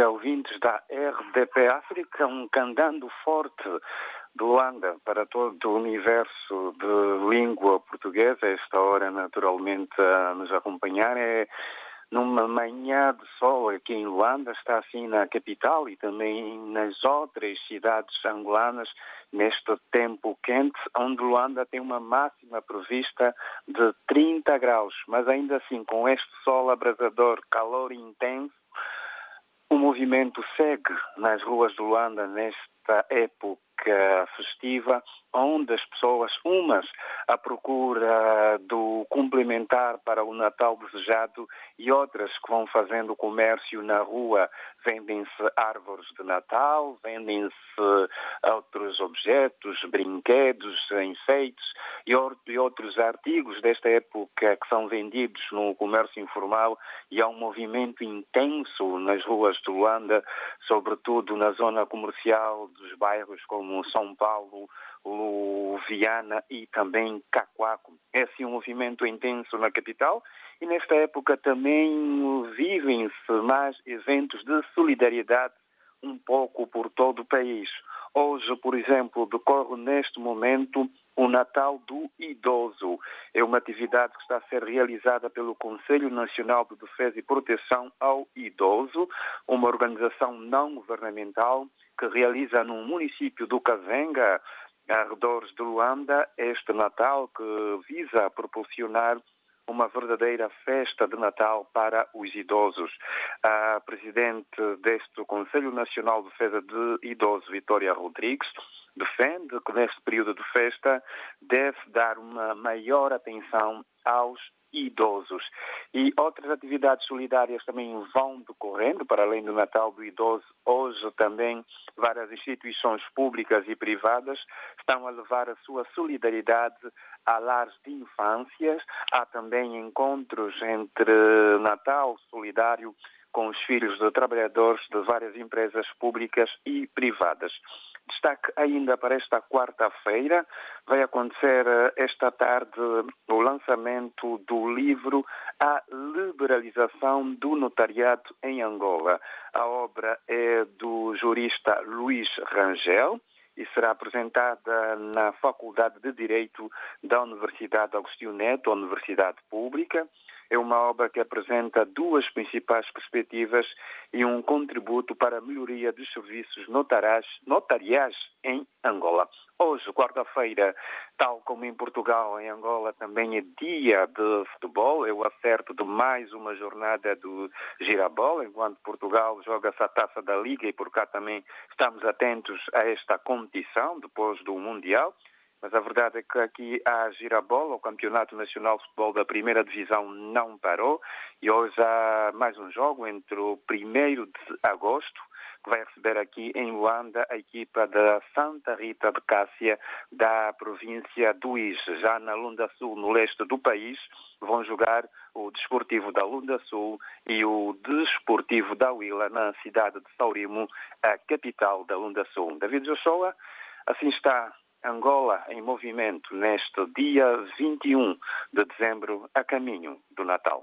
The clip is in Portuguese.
dia, ouvintes da RDP África, um candando forte de Luanda para todo o universo de língua portuguesa. Esta hora, naturalmente, a nos acompanhar é numa manhã de sol aqui em Luanda, está assim na capital e também nas outras cidades angolanas, neste tempo quente, onde Luanda tem uma máxima prevista de 30 graus. Mas ainda assim, com este sol abrasador, calor intenso, o movimento segue nas ruas de Luanda nesta época festiva, onde as pessoas, umas à procura do complementar para o Natal desejado e outras que vão fazendo comércio na rua, vendem-se árvores de Natal, vendem-se outros objetos, brinquedos, enfeites e outros artigos desta época que são vendidos no comércio informal e há um movimento intenso nas ruas de Luanda, sobretudo na zona comercial dos bairros como São Paulo, Luviana e também Cacoaco. É assim um movimento intenso na capital e nesta época também vivem-se mais eventos de solidariedade um pouco por todo o país. Hoje, por exemplo, decorre neste momento o Natal do Idoso. É uma atividade que está a ser realizada pelo Conselho Nacional de Defesa e Proteção ao Idoso, uma organização não governamental que realiza no município do Cazenga, arredores de Luanda, este Natal que visa proporcionar uma verdadeira festa de Natal para os idosos. A presidente deste Conselho Nacional de Defesa de Idosos, Vitória Rodrigues, defende que neste período de festa deve dar uma maior atenção aos idosos. E outras atividades solidárias também vão decorrendo, para além do Natal do Idoso. Hoje também várias instituições públicas e privadas estão a levar a sua solidariedade a lares de infâncias. Há também encontros entre Natal solidário com os filhos de trabalhadores de várias empresas públicas e privadas. Destaque ainda para esta quarta-feira, vai acontecer eh, esta tarde o lançamento do livro A Liberalização do Notariado em Angola. A obra é do jurista Luís Rangel e será apresentada na Faculdade de Direito da Universidade Agostinho Neto, Universidade Pública. É uma obra que apresenta duas principais perspectivas e um contributo para a melhoria dos serviços notariais, notariais em Angola. Hoje, quarta-feira, tal como em Portugal, em Angola também é dia de futebol, é o acerto de mais uma jornada do Girabol, enquanto Portugal joga-se a taça da Liga e por cá também estamos atentos a esta competição depois do Mundial. Mas a verdade é que aqui a Girabola, o Campeonato Nacional de Futebol da Primeira Divisão, não parou e hoje há mais um jogo entre o 1 de agosto que vai receber aqui em Luanda a equipa da Santa Rita de Cássia da província do Ije. Já na Lunda Sul, no leste do país, vão jogar o Desportivo da Lunda Sul e o Desportivo da Huila na cidade de Saurimo, a capital da Lunda Sul. David Joshua, assim está Angola em movimento neste dia 21 de dezembro, a caminho do Natal.